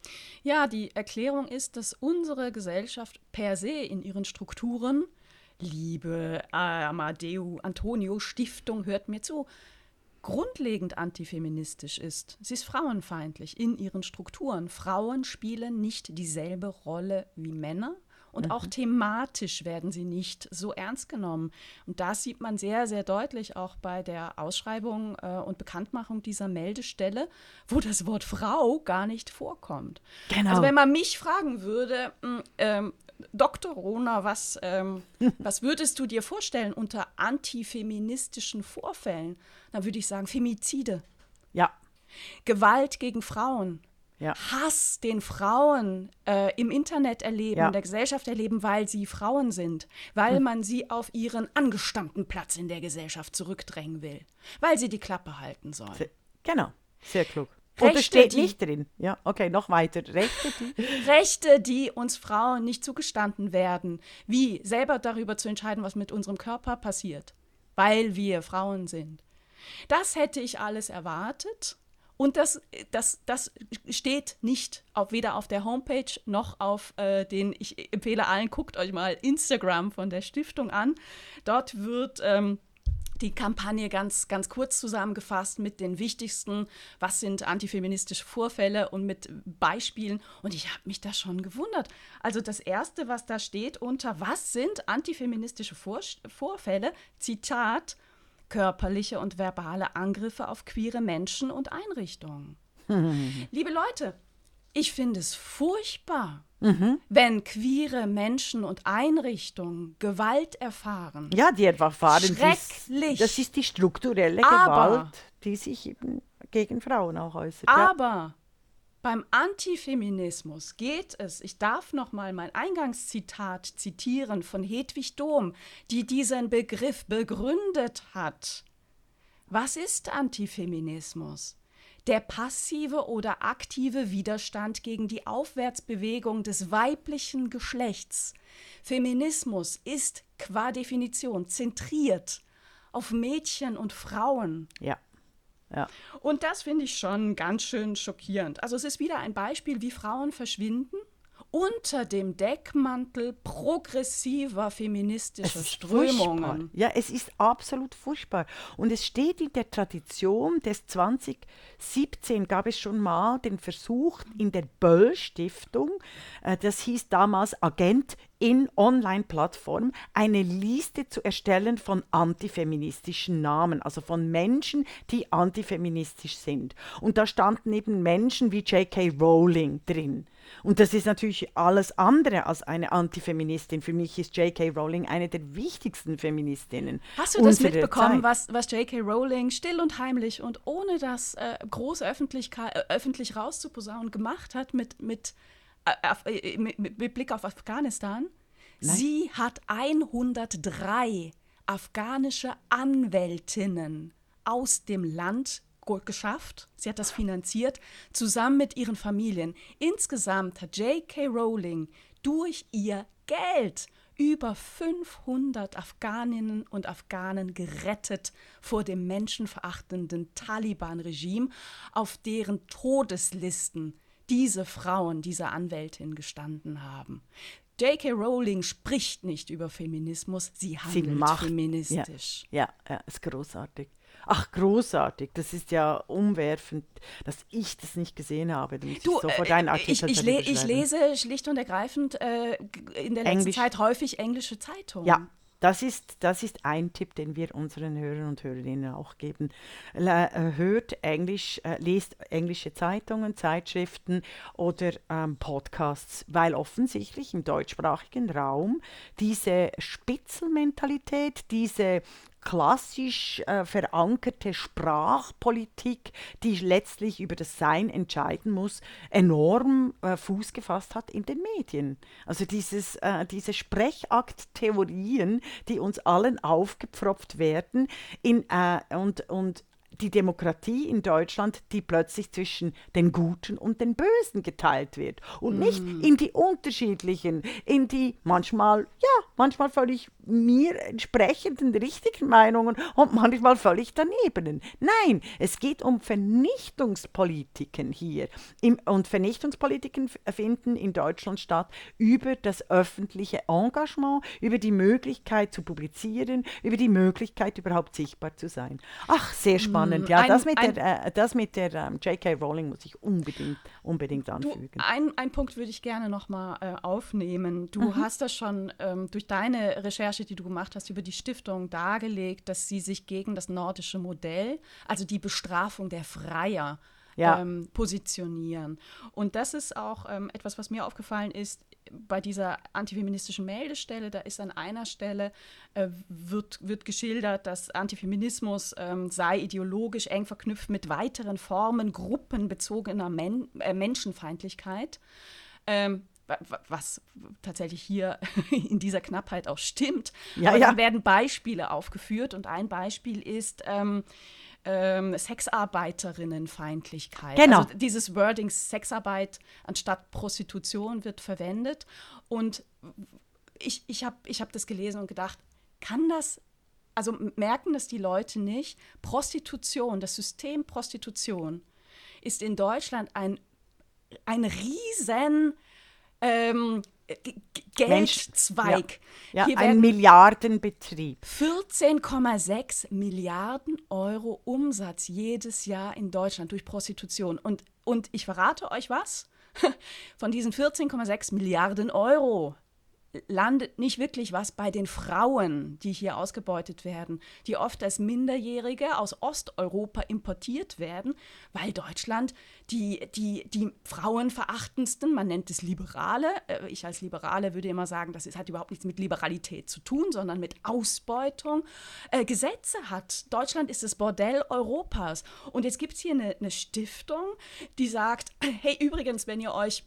Ja, die Erklärung ist, dass unsere Gesellschaft per se in ihren Strukturen, liebe Amadeu Antonio Stiftung, hört mir zu, grundlegend antifeministisch ist. Sie ist frauenfeindlich in ihren Strukturen. Frauen spielen nicht dieselbe Rolle wie Männer. Und mhm. auch thematisch werden sie nicht so ernst genommen. Und das sieht man sehr, sehr deutlich auch bei der Ausschreibung äh, und Bekanntmachung dieser Meldestelle, wo das Wort Frau gar nicht vorkommt. Genau. Also wenn man mich fragen würde, hm, ähm, Dr. Rona, was, ähm, was würdest du dir vorstellen unter antifeministischen Vorfällen? Dann würde ich sagen Femizide. Ja. Gewalt gegen Frauen. Ja. Hass, den Frauen äh, im Internet erleben, Ja. in der Gesellschaft erleben, weil sie Frauen sind, weil man sie auf ihren angestammten Platz in der Gesellschaft zurückdrängen will, weil sie die Klappe halten sollen. Se- Genau, sehr klug. Und Rechte, das steht die- nicht drin. Ja, okay, noch weiter. Rechte, die. Rechte, die uns Frauen nicht zugestanden werden, wie selber darüber zu entscheiden, was mit unserem Körper passiert, weil wir Frauen sind. Das hätte ich alles erwartet. Und das, das, das steht nicht auf, weder auf der Homepage noch auf äh, den, ich empfehle allen, guckt euch mal Instagram von der Stiftung an. Dort wird ähm, die Kampagne ganz, ganz kurz zusammengefasst mit den wichtigsten, was sind antifeministische Vorfälle und mit Beispielen. Und ich habe mich da schon gewundert. Also das Erste, was da steht unter, was sind antifeministische Vor Vorfälle? Zitat, körperliche und verbale Angriffe auf queere Menschen und Einrichtungen. Liebe Leute, ich finde es furchtbar, wenn queere Menschen und Einrichtungen Gewalt erfahren. Ja, die erfahren dies- Schrecklich. Das ist die strukturelle Aber- Gewalt, die sich eben gegen Frauen auch äußert. ja. Beim Antifeminismus geht es, ich darf noch mal mein Eingangszitat zitieren von Hedwig Dohm, die diesen Begriff begründet hat. Was ist Antifeminismus? Der passive oder aktive Widerstand gegen die Aufwärtsbewegung des weiblichen Geschlechts. Feminismus ist qua Definition zentriert auf Mädchen und Frauen. ja. Ja. Und das finde ich schon ganz schön schockierend. Also es ist wieder ein Beispiel, wie Frauen verschwinden unter dem Deckmantel progressiver feministischer Strömungen. Furchtbar. Ja, es ist absolut furchtbar. Und es steht in der Tradition des 2017 gab es schon mal den Versuch in der Böll Stiftung, äh, das hieß damals Agent in Online-Plattform, eine Liste zu erstellen von antifeministischen Namen, also von Menschen, die antifeministisch sind. Und da standen eben Menschen wie J.K. Rowling drin. Und das ist natürlich alles andere als eine Antifeministin. Für mich ist J.K. Rowling eine der wichtigsten Feministinnen. Hast du das mitbekommen, was, was J.K. Rowling still und heimlich und ohne das äh, große Öffentlichkeit, äh, öffentlich rauszuposaunen gemacht hat mit, mit, äh, äh, mit, mit Blick auf Afghanistan? Sie hat 103 afghanische Anwältinnen aus dem Land geschafft. Sie hat das finanziert, zusammen mit ihren Familien. Insgesamt hat J.K. Rowling durch ihr Geld über 500 Afghaninnen und Afghanen gerettet vor dem menschenverachtenden Taliban-Regime, auf deren Todeslisten diese Frauen, diese Anwältin gestanden haben. J.K. Rowling spricht nicht über Feminismus, sie Sie handelt macht feministisch. Ja, ja, ja, ist großartig. Ach, großartig. Das ist ja umwerfend, dass ich das nicht gesehen habe. Da muss ich Du, sofort äh, einen ich, Artikel ich, le ich lese schlicht und ergreifend äh, in der letzten Englisch. Zeit häufig englische Zeitungen. Ja, das ist, das ist ein Tipp, den wir unseren Hörern und Hörerinnen auch geben. Äh, hört Englisch, äh, lest englische Zeitungen, Zeitschriften oder ähm, Podcasts, weil offensichtlich im deutschsprachigen Raum diese Spitzelmentalität, diese klassisch äh, verankerte Sprachpolitik, die letztlich über das Sein entscheiden muss, enorm äh, Fuß gefasst hat in den Medien. Also dieses, äh, diese Sprechakttheorien, die uns allen aufgepfropft werden in, äh, und, und die Demokratie in Deutschland, die plötzlich zwischen den Guten und den Bösen geteilt wird und mm. nicht in die unterschiedlichen, in die manchmal, ja, manchmal völlig mir entsprechenden richtigen Meinungen und manchmal völlig daneben. Nein, es geht um Vernichtungspolitiken hier. Und Vernichtungspolitiken finden in Deutschland statt über das öffentliche Engagement, über die Möglichkeit zu publizieren, über die Möglichkeit überhaupt sichtbar zu sein. Ach, sehr spannend. Ja, ein, das mit ein, der, äh, das mit der ähm, J.K. Rowling muss ich unbedingt, unbedingt anfügen. Du, ein, ein Punkt würde ich gerne nochmal äh, aufnehmen. Du mhm. hast das schon ähm, durch deine Recherche, die du gemacht hast, über die Stiftung dargelegt, dass sie sich gegen das nordische Modell, also die Bestrafung der Freier, ja. ähm, positionieren. Und das ist auch ähm, etwas, was mir aufgefallen ist bei dieser antifeministischen Meldestelle. Da ist an einer Stelle, äh, wird, wird geschildert, dass Antifeminismus ähm, sei ideologisch eng verknüpft mit weiteren Formen gruppenbezogener Men äh, Menschenfeindlichkeit. Ähm, was tatsächlich hier in dieser Knappheit auch stimmt. Ja, Aber ja. werden Beispiele aufgeführt und ein Beispiel ist ähm, ähm, Sexarbeiterinnenfeindlichkeit. Genau. Also dieses Wording Sexarbeit anstatt Prostitution wird verwendet. Und ich, ich habe ich hab das gelesen und gedacht, kann das, also merken das die Leute nicht? Prostitution, das System Prostitution ist in Deutschland ein, ein riesen ähm, Geldzweig. Ja, ja ein Milliardenbetrieb. 14,6 Milliarden Euro Umsatz jedes Jahr in Deutschland durch Prostitution. Und, und ich verrate euch was. Von diesen 14,6 Milliarden Euro landet nicht wirklich was bei den Frauen, die hier ausgebeutet werden, die oft als Minderjährige aus Osteuropa importiert werden, weil Deutschland die, die, die frauenverachtendsten, man nennt es Liberale, äh, ich als Liberale würde immer sagen, das hat überhaupt nichts mit Liberalität zu tun, sondern mit Ausbeutung, äh, Gesetze hat. Deutschland ist das Bordell Europas. Und jetzt gibt es hier eine, eine Stiftung, die sagt, hey übrigens, wenn ihr euch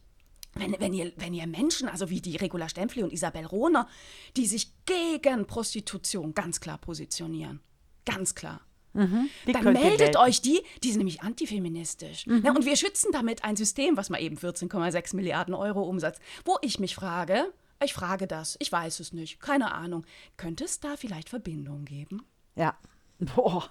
wenn, wenn, ihr, wenn ihr Menschen, also wie die Regula Stempfli und Isabel Rohner, die sich gegen Prostitution ganz klar positionieren, ganz klar, Mhm, dann meldet euch die, die sind nämlich antifeministisch. Mhm. Ja, und wir schützen damit ein System, was mal eben 14,6 Milliarden Euro Umsatz, wo ich mich frage, ich frage das, ich weiß es nicht, keine Ahnung, könnte es da vielleicht Verbindungen geben? Ja, Boah,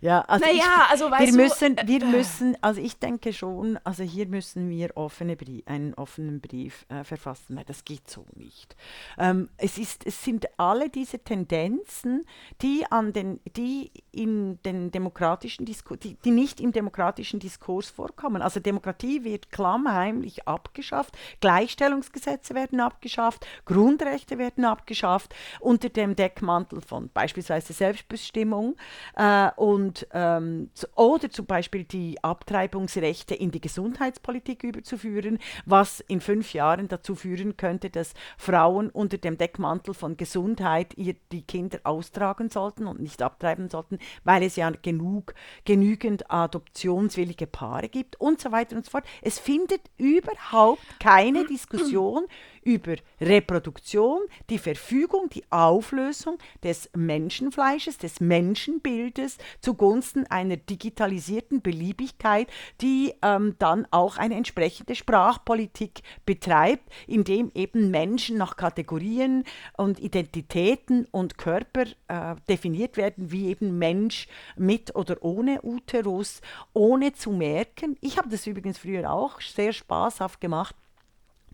ja, also, naja, ich, also wir müssen, du, wir äh, müssen, also ich denke schon, also hier müssen wir offene Brie einen offenen Brief äh, verfassen, weil das geht so nicht. Ähm, es, ist, es sind alle diese Tendenzen, die, an den, die, in den demokratischen Diskurs, die, die nicht im demokratischen Diskurs vorkommen. Also Demokratie wird klammheimlich abgeschafft, Gleichstellungsgesetze werden abgeschafft, Grundrechte werden abgeschafft unter dem Deckmantel von beispielsweise Selbstbestimmung äh, und, ähm, oder zum Beispiel die Abtreibungsrechte in die Gesundheitspolitik überzuführen, was in fünf Jahren dazu führen könnte, dass Frauen unter dem Deckmantel von Gesundheit ihr, die Kinder austragen sollten und nicht abtreiben sollten, weil es ja genug, genügend adoptionswillige Paare gibt und so weiter und so fort. Es findet überhaupt keine Diskussion über Reproduktion, die Verfügung, die Auflösung des Menschenfleisches, des Menschenbildes zugunsten einer digitalisierten Beliebigkeit, die ähm, dann auch eine entsprechende Sprachpolitik betreibt, indem eben Menschen nach Kategorien und Identitäten und Körper äh, definiert werden, wie eben Mensch mit oder ohne Uterus, ohne zu merken. Ich habe das übrigens früher auch sehr spaßhaft gemacht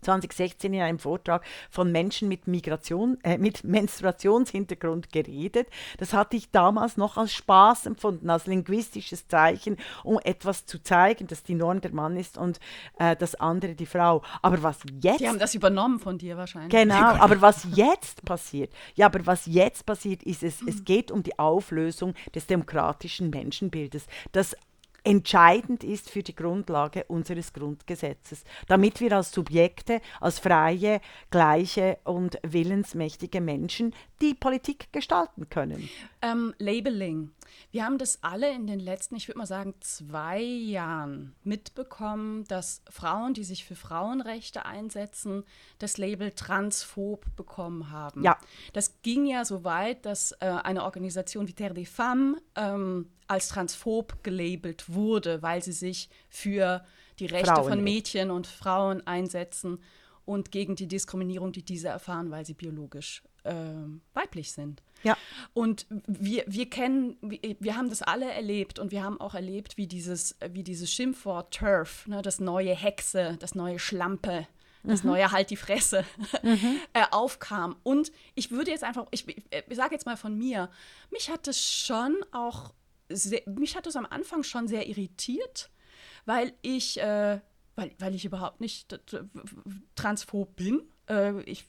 2016 in einem Vortrag von Menschen mit Migration, äh, mit Menstruationshintergrund geredet. Das hatte ich damals noch als Spaß empfunden, als linguistisches Zeichen, um etwas zu zeigen, dass die Norm der Mann ist und äh, das andere die Frau. Aber was jetzt. Die haben das übernommen von dir wahrscheinlich. Genau, aber was jetzt passiert, ja, aber was jetzt passiert, ist es, es geht um die Auflösung des demokratischen Menschenbildes, das entscheidend ist für die Grundlage unseres Grundgesetzes, damit wir als Subjekte, als freie, gleiche und willensmächtige Menschen die Politik gestalten können. Ähm, Labeling. Wir haben das alle in den letzten, ich würde mal sagen, zwei Jahren mitbekommen, dass Frauen, die sich für Frauenrechte einsetzen, das Label transphob bekommen haben. Ja. Das ging ja so weit, dass äh, eine Organisation wie Terre des Femmes ähm, als transphob gelabelt wurde, weil sie sich für die Rechte Frauen. von Mädchen und Frauen einsetzen und gegen die Diskriminierung, die diese erfahren, weil sie biologisch äh, weiblich sind. Ja. Und wir, wir kennen, wir, wir haben das alle erlebt und wir haben auch erlebt, wie dieses, wie dieses Schimpfwort Turf, ne, das neue Hexe, das neue Schlampe, das neue Halt die Fresse äh, aufkam. Und ich würde jetzt einfach, ich, ich, sage jetzt mal von mir, mich hat es schon auch, sehr, mich hat es am Anfang schon sehr irritiert, weil ich, äh, weil, weil ich überhaupt nicht transphob bin. Äh, ich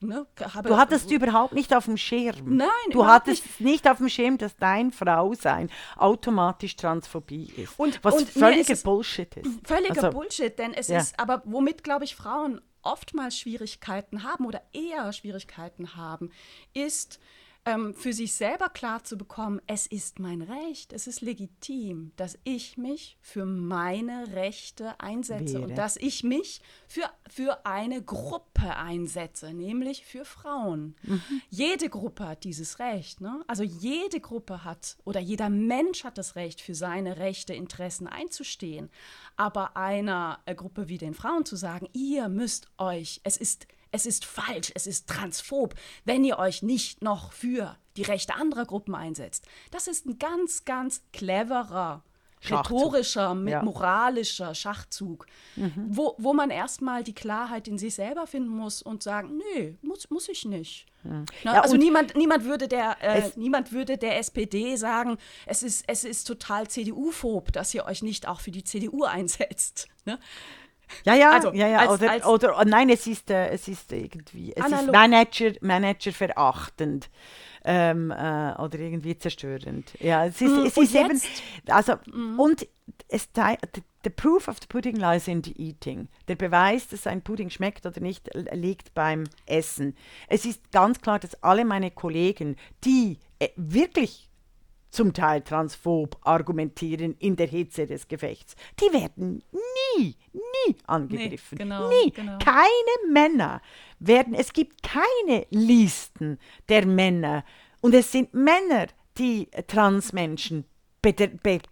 ne, habe, Du hattest überhaupt nicht auf dem Schirm. Nein, du hattest nicht. auf dem Schirm, dass dein Frausein automatisch Transphobie ist. Und- was und völliger es- Bullshit ist. Völliger Also, Bullshit, denn es ja. ist, aber womit, glaube ich, Frauen oftmals Schwierigkeiten haben oder eher Schwierigkeiten haben, ist ähm, für sich selber klar zu bekommen, es ist mein Recht, es ist legitim, dass ich mich für meine Rechte einsetze Wäre. und dass ich mich für, für eine Gruppe einsetze, nämlich für Frauen. Jede Gruppe hat dieses Recht. Ne? Also jede Gruppe hat oder jeder Mensch hat das Recht, für seine Rechte, Interessen einzustehen. Aber einer äh, Gruppe wie den Frauen zu sagen, ihr müsst euch, es ist, es ist falsch, es ist transphob, wenn ihr euch nicht noch für die Rechte anderer Gruppen einsetzt. Das ist ein ganz, ganz cleverer, Schachzug. rhetorischer, mit Ja. moralischer Schachzug, Mhm. wo, wo man erstmal die Klarheit in sich selber finden muss und sagen, nö, muss, muss ich nicht. Na, Mhm. Ja, also niemand, niemand, würde der, äh, niemand würde der SPD sagen, es ist, es ist total CDU-phob, dass ihr euch nicht auch für die CDU einsetzt. Ne? Ja, ja, Also, ja, ja. als- oder, als- oder oh, nein, es ist, äh, es ist irgendwie, es ist. Manager, Manager verachtend. Ähm, äh, oder irgendwie zerstörend. Ja, es ist, Mm, es ist eben, jetzt- Mm. also, und es, the, proof of the pudding lies in the eating. Der Beweis, dass ein Pudding schmeckt oder nicht, liegt beim Essen. Es ist ganz klar, dass alle meine Kollegen, die äh, wirklich zum Teil transphob argumentieren in der Hitze des Gefechts. Die werden nie, nie angegriffen. genau, nie. genau. Keine Männer werden, es gibt keine Listen der Männer. Und es sind Männer, die Transmenschen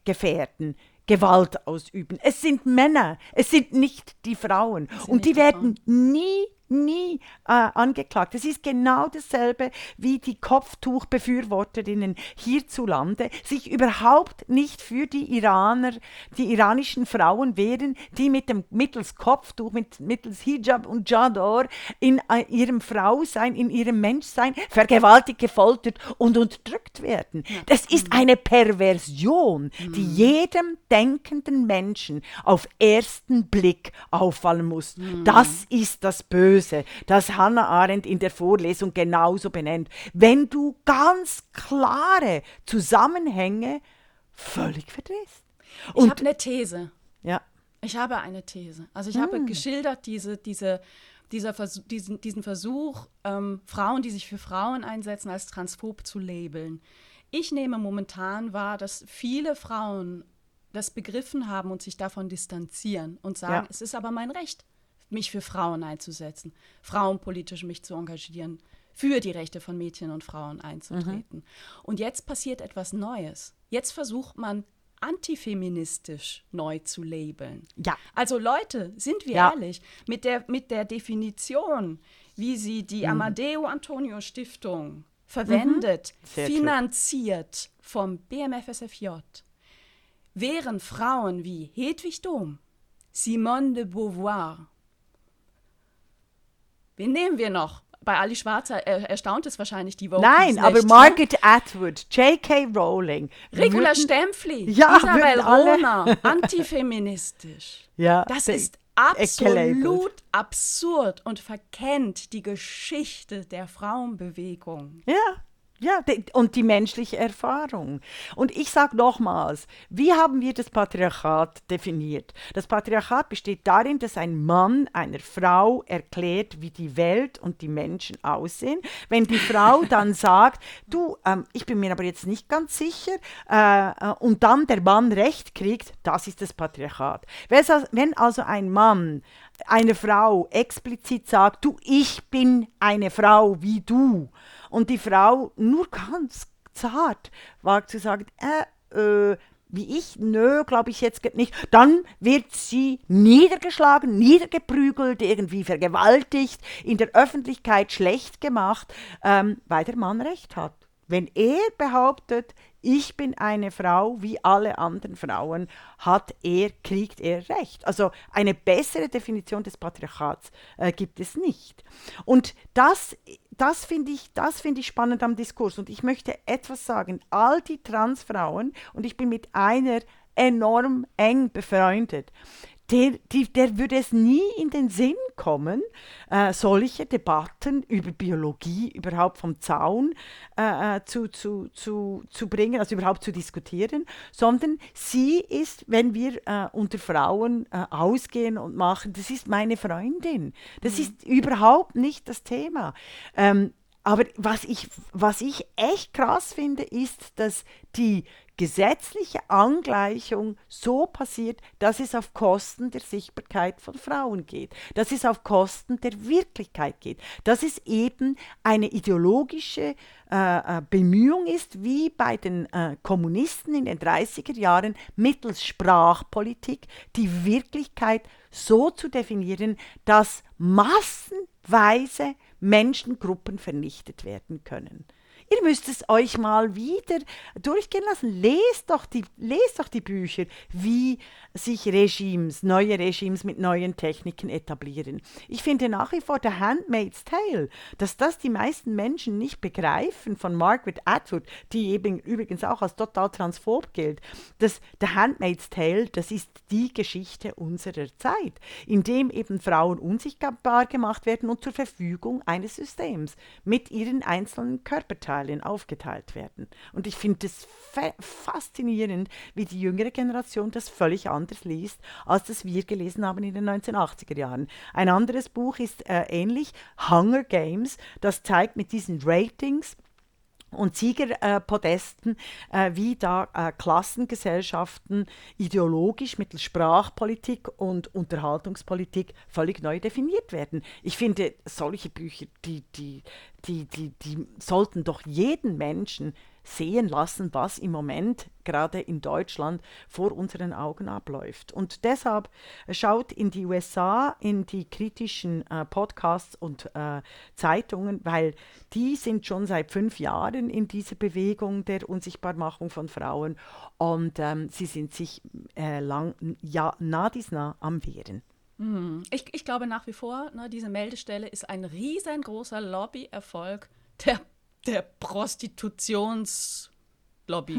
gefährden. Gewalt ausüben. Es sind Männer, es sind nicht die Frauen. Und die werden nie, nie äh, angeklagt. Es ist genau dasselbe wie die Kopftuchbefürworterinnen hierzulande sich überhaupt nicht für die Iraner, die iranischen Frauen wehren, die mit dem mittels Kopftuch, mit, mittels Hijab und Jador in äh, ihrem Frausein, in ihrem Menschsein vergewaltigt, gefoltert und unterdrückt werden. Das ist eine Perversion, die jedem denkenden Menschen auf ersten Blick auffallen muss. Das ist das Böse, das Hannah Arendt in der Vorlesung genauso benennt. Wenn du ganz klare Zusammenhänge völlig verdrehst. Ich Und habe eine These. ja, Ich habe eine These. Also ich Hm. habe geschildert diese, diese, dieser Versuch, diesen, diesen Versuch, ähm, Frauen, die sich für Frauen einsetzen, als transphob zu labeln. Ich nehme momentan wahr, dass viele Frauen das begriffen haben und sich davon distanzieren und sagen, Ja. es ist aber mein Recht, mich für Frauen einzusetzen, frauenpolitisch mich zu engagieren, für die Rechte von Mädchen und Frauen einzutreten. Und jetzt passiert etwas Neues. Jetzt versucht man antifeministisch neu zu labeln. Ja. Also Leute, sind wir Ja. ehrlich, mit der, mit der Definition, wie sie die Mhm. Amadeo Antonio Stiftung verwendet, true. finanziert vom BMFSFJ, wären Frauen wie Hedwig Dohm, Simone de Beauvoir, Wen nehmen wir noch? Bei Ali Schwarzer er, erstaunt es wahrscheinlich die Vogue. Nein, aber Margaret Atwood, J.K. Rowling. Regula Stempfli, Ja, Isabel Rohner, antifeministisch. Ja, Das de- ist gelabelt. absolut absurd und verkennt die Geschichte der Frauenbewegung. Ja, ja, und die menschliche Erfahrung. Und ich sage nochmals, wie haben wir das Patriarchat definiert? Das Patriarchat besteht darin, dass ein Mann einer Frau erklärt, wie die Welt und die Menschen aussehen. Wenn die Frau dann sagt, du, ähm, ich bin mir aber jetzt nicht ganz sicher, äh, äh, und dann der Mann Recht kriegt, das ist das Patriarchat. Wenn also ein Mann eine Frau explizit sagt, du, ich bin eine Frau wie du, und die Frau nur ganz zart wagt zu sagen, äh, äh, wie ich, nö, glaube ich jetzt nicht, dann wird sie niedergeschlagen, niedergeprügelt, irgendwie vergewaltigt, in der Öffentlichkeit schlecht gemacht, ähm, weil der Mann recht hat. Wenn er behauptet, ich bin eine Frau wie alle anderen Frauen, hat er, kriegt er Recht. Also eine bessere Definition des Patriarchats äh, gibt es nicht. Und das, das finde ich, das finde ich spannend am Diskurs. Und ich möchte etwas sagen. All die Transfrauen, und ich bin mit einer enorm eng befreundet, der, die, der würde es nie in den Sinn kommen, äh, solche Debatten über Biologie überhaupt vom Zaun äh, äh, zu, zu, zu, zu bringen, also überhaupt zu diskutieren, sondern sie ist, wenn wir äh, unter Frauen äh, ausgehen und machen, das ist meine Freundin. Das ist überhaupt nicht das Thema. Ähm, aber was ich, was ich echt krass finde, ist, dass die gesetzliche Angleichung so passiert, dass es auf Kosten der Sichtbarkeit von Frauen geht, dass es auf Kosten der Wirklichkeit geht, dass es eben eine ideologische äh, äh, Bemühung ist, wie bei den äh, Kommunisten in den 30er Jahren mittels Sprachpolitik die Wirklichkeit so zu definieren, dass massenweise Menschengruppen vernichtet werden können. Ihr müsst es euch mal wieder durchgehen lassen. Lest doch die, lest doch die Bücher, wie sich Regimes, neue Regimes mit neuen Techniken etablieren. Ich finde nach wie vor The Handmaid's Tale, dass das die meisten Menschen nicht begreifen von Margaret Atwood, die eben übrigens auch als total transphob gilt. Das The Handmaid's Tale, das ist die Geschichte unserer Zeit, in dem eben Frauen unsichtbar gemacht werden und zur Verfügung eines Systems mit ihren einzelnen Körperteilen aufgeteilt werden. Und ich finde es fa faszinierend, wie die jüngere Generation das völlig anders liest, als das wir gelesen haben in den 1980er Jahren. Ein anderes Buch ist äh, ähnlich, Hunger Games, das zeigt mit diesen Ratings, und Siegerpodesten, äh, wie da äh, Klassengesellschaften ideologisch mittels Sprachpolitik und Unterhaltungspolitik völlig neu definiert werden. Ich finde, solche Bücher, die, die, die, die, die sollten doch jeden Menschen sehen lassen, was im Moment gerade in Deutschland vor unseren Augen abläuft. Und deshalb schaut in die USA, in die kritischen äh, Podcasts und äh, Zeitungen, weil die sind schon seit fünf Jahren in dieser Bewegung der Unsichtbarmachung von Frauen und ähm, sie sind sich äh, lang, ja, nah dies nah am Wehren. Ich, ich glaube nach wie vor, ne, diese Meldestelle ist ein riesengroßer Lobbyerfolg der, der Prostitutionslobby.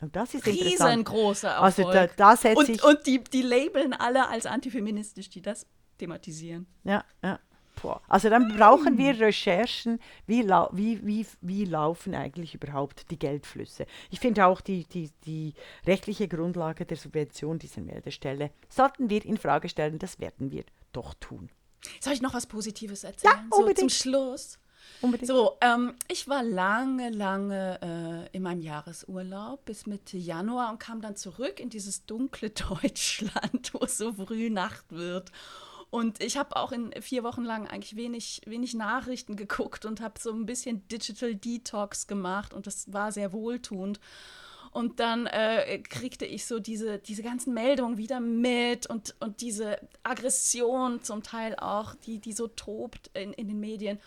Und das ist. Riesengroßer Erfolg. Also da, da setze und ich... und die, die labeln alle als antifeministisch, die das thematisieren. Ja, ja. Boah. Also dann brauchen wir Recherchen, wie, lau wie, wie, wie laufen eigentlich überhaupt die Geldflüsse. Ich finde auch die, die, die rechtliche Grundlage der Subvention dieser Meldestelle sollten wir in Frage stellen, das werden wir doch tun. Soll ich noch was Positives erzählen? Ja, so zum unbedingt. Schluss. Unbedingt. So, ähm, ich war lange, lange äh, in meinem Jahresurlaub bis Mitte Januar und kam dann zurück in dieses dunkle Deutschland, wo es so früh Nacht wird. Und ich habe auch in vier Wochen lang eigentlich wenig, wenig Nachrichten geguckt und habe so ein bisschen Digital Detox gemacht und das war sehr wohltuend. Und dann äh, kriegte ich so diese, diese ganzen Meldungen wieder mit und, und diese Aggression zum Teil auch, die, die so tobt in, in den Medien.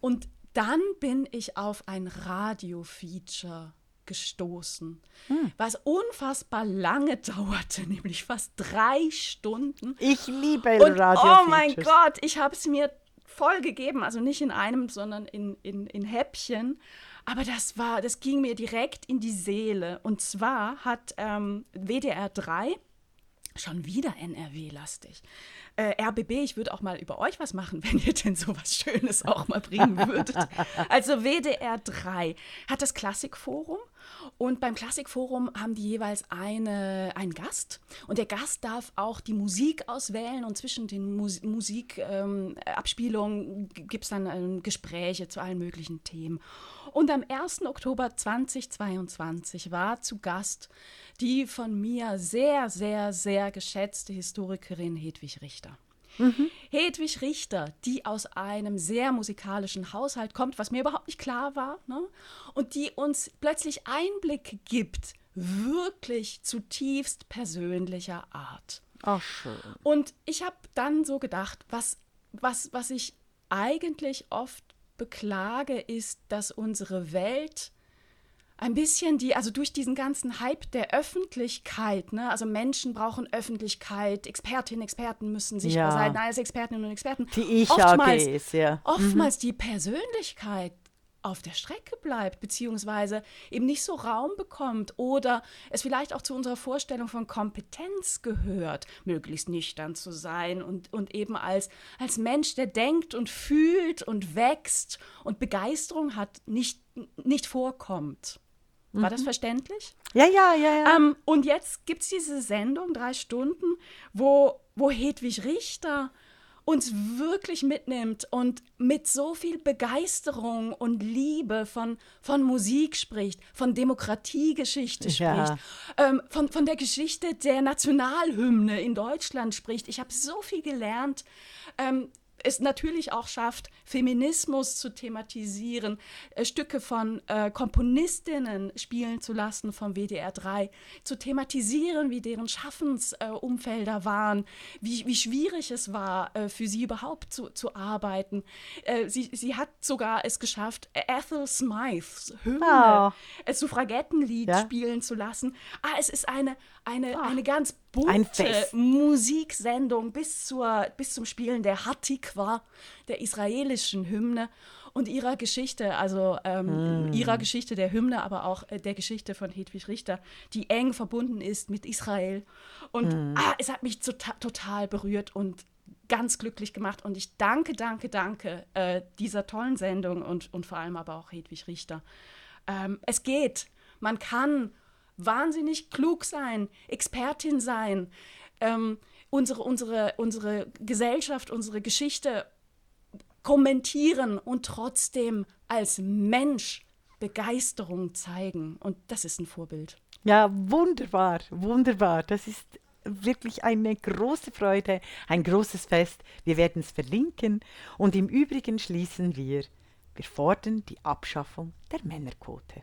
Und dann bin ich auf ein Radio-Feature gestoßen, hm. was unfassbar lange dauerte, nämlich fast drei Stunden. Ich liebe Und, Radio. Oh mein Gott, ich habe es mir voll gegeben, also nicht in einem, sondern in, in, in Häppchen. Aber das war, das ging mir direkt in die Seele. Und zwar hat ähm, WDR 3 schon wieder NRW-lastig. Äh, RBB, ich würde auch mal über euch was machen, wenn ihr denn so was Schönes auch mal bringen würdet. Also WDR 3 hat das Klassikforum und beim Klassikforum haben die jeweils eine, einen Gast und der Gast darf auch die Musik auswählen und zwischen den Mus Musikabspielungen ähm, gibt es dann ähm, Gespräche zu allen möglichen Themen. Und am 1. Oktober 2022 war zu Gast die von mir sehr, sehr, sehr geschätzte Historikerin Hedwig Richter. Mhm. Hedwig Richter, die aus einem sehr musikalischen Haushalt kommt, was mir überhaupt nicht klar war, ne? und die uns plötzlich Einblick gibt, wirklich zutiefst persönlicher Art. Ach, schön. Und ich habe dann so gedacht, was, was, was ich eigentlich oft beklage, ist, dass unsere Welt ein bisschen die, also durch diesen ganzen Hype der Öffentlichkeit, ne, also Menschen brauchen Öffentlichkeit, Expertinnen, Experten müssen sichtbar ja. sein, als Expertinnen und Experten. Die ich oftmals, ja. Oftmals mhm. die Persönlichkeit auf der Strecke bleibt, beziehungsweise eben nicht so Raum bekommt oder es vielleicht auch zu unserer Vorstellung von Kompetenz gehört, möglichst nüchtern zu sein und, und eben als, als Mensch, der denkt und fühlt und wächst und Begeisterung hat, nicht, nicht vorkommt. War das mhm. verständlich? Ja, ja, ja, ja. Ähm, und jetzt gibt es diese Sendung, drei Stunden, wo, wo Hedwig Richter uns wirklich mitnimmt und mit so viel Begeisterung und Liebe von, von Musik spricht, von Demokratiegeschichte spricht, ja. ähm, von, von der Geschichte der Nationalhymne in Deutschland spricht. Ich habe so viel gelernt. Ähm, es natürlich auch schafft, Feminismus zu thematisieren, äh, Stücke von äh, Komponistinnen spielen zu lassen vom WDR 3, zu thematisieren, wie deren Schaffensumfelder äh, waren, wie, wie schwierig es war, äh, für sie überhaupt zu, zu arbeiten. Äh, sie, sie hat sogar es geschafft, Ethel Smythes Hymne, oh. Suffragettenlied ja? spielen zu lassen. Ah, es ist eine, eine, oh. eine ganz bunte Musiksendung bis, zur, bis zum Spielen der Hatikwa, der israelischen Hymne und ihrer Geschichte, also ähm, mm. ihrer Geschichte der Hymne, aber auch äh, der Geschichte von Hedwig Richter, die eng verbunden ist mit Israel. Und mm. ah, es hat mich tota-, total berührt und ganz glücklich gemacht. Und ich danke, danke, danke äh, dieser tollen Sendung und, und vor allem aber auch Hedwig Richter. Ähm, es geht. Man kann wahnsinnig klug sein, Expertin sein, ähm, unsere, unsere, unsere Gesellschaft, unsere Geschichte kommentieren und trotzdem als Mensch Begeisterung zeigen. Und das ist ein Vorbild. Ja, wunderbar, wunderbar. Das ist wirklich eine große Freude, ein großes Fest. Wir werden es verlinken. Und im Übrigen schließen wir, wir fordern die Abschaffung der Männerquote.